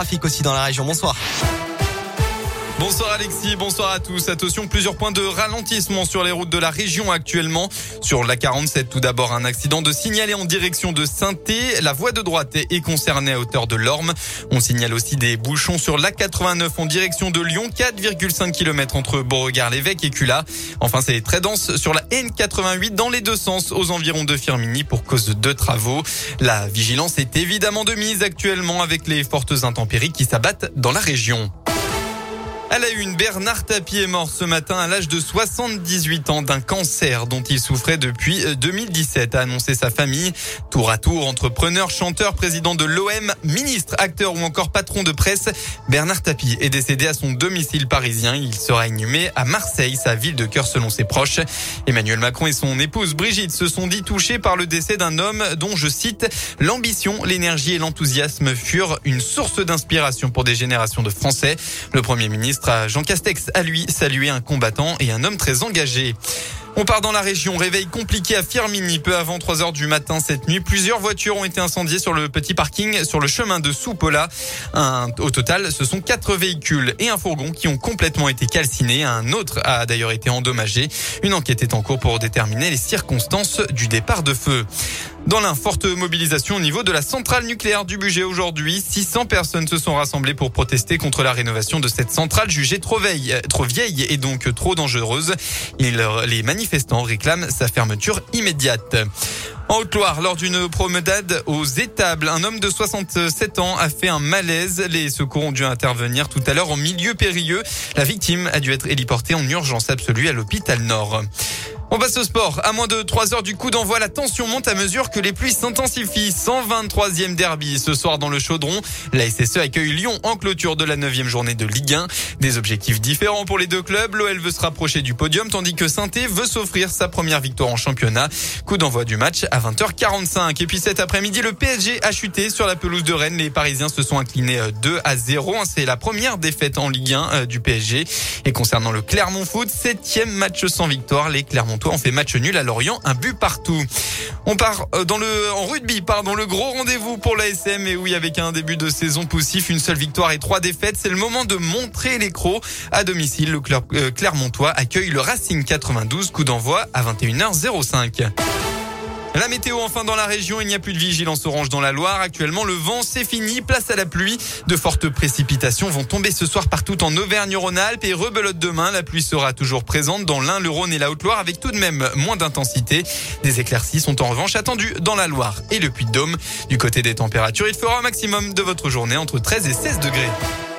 trafic aussi dans la région. Bonsoir. Bonsoir Alexis, bonsoir à tous. Attention, plusieurs points de ralentissement sur les routes de la région actuellement. Sur la 47, tout d'abord, un accident de signalé en direction de saint La voie de droite est concernée à hauteur de l'Orme. On signale aussi des bouchons sur la 89 en direction de Lyon, 4,5 km entre Beauregard-l'Évêque et Cula. Enfin, c'est très dense sur la N88 dans les deux sens aux environs de Firmini pour cause de deux travaux. La vigilance est évidemment de mise actuellement avec les fortes intempéries qui s'abattent dans la région. À la une, Bernard Tapie est mort ce matin à l'âge de 78 ans d'un cancer dont il souffrait depuis 2017, euh, a annoncé sa famille. Tour à tour, entrepreneur, chanteur, président de l'OM, ministre, acteur ou encore patron de presse, Bernard Tapie est décédé à son domicile parisien. Il sera inhumé à Marseille, sa ville de cœur selon ses proches. Emmanuel Macron et son épouse Brigitte se sont dit touchés par le décès d'un homme dont, je cite, l'ambition, l'énergie et l'enthousiasme furent une source d'inspiration pour des générations de Français. Le premier ministre Jean Castex a lui salué un combattant et un homme très engagé. On part dans la région. Réveil compliqué à Firmini. Peu avant 3 heures du matin cette nuit, plusieurs voitures ont été incendiées sur le petit parking sur le chemin de Soupola. au total, ce sont quatre véhicules et un fourgon qui ont complètement été calcinés. Un autre a d'ailleurs été endommagé. Une enquête est en cours pour déterminer les circonstances du départ de feu. Dans la forte mobilisation au niveau de la centrale nucléaire du budget aujourd'hui, 600 personnes se sont rassemblées pour protester contre la rénovation de cette centrale jugée trop vieille, trop vieille et donc trop dangereuse. les manifestants réclament sa fermeture immédiate. En Haute-Loire, lors d'une promenade aux étables, un homme de 67 ans a fait un malaise. Les secours ont dû intervenir tout à l'heure en milieu périlleux. La victime a dû être héliportée en urgence absolue à l'hôpital Nord. On passe au sport. À moins de 3 heures du coup d'envoi, la tension monte à mesure que les pluies s'intensifient. 123e derby ce soir dans le Chaudron. La SSE accueille Lyon en clôture de la 9e journée de Ligue 1. Des objectifs différents pour les deux clubs. L'OL veut se rapprocher du podium tandis que saint veut s'offrir sa première victoire en championnat. Coup d'envoi du match à 20h45. Et puis cet après-midi, le PSG a chuté sur la pelouse de Rennes. Les Parisiens se sont inclinés 2 euh, à 0. C'est la première défaite en Ligue 1 euh, du PSG. Et concernant le Clermont Foot, septième match sans victoire. Les Clermont on fait match nul à Lorient, un but partout. On part euh, dans le en rugby, pardon, le gros rendez-vous pour l'ASM et oui, avec un début de saison poussif, une seule victoire et trois défaites, c'est le moment de montrer les crocs à domicile. Le euh, Clermontois accueille le Racing 92, coup d'envoi à 21h05. La météo enfin dans la région, il n'y a plus de vigilance orange dans la Loire. Actuellement, le vent c'est fini, place à la pluie. De fortes précipitations vont tomber ce soir partout en Auvergne-Rhône-Alpes et rebelote demain. La pluie sera toujours présente dans l'Ain, le Rhône et la Haute-Loire avec tout de même moins d'intensité. Des éclaircies sont en revanche attendues dans la Loire et le Puy-de-Dôme. Du côté des températures, il fera un maximum de votre journée entre 13 et 16 degrés.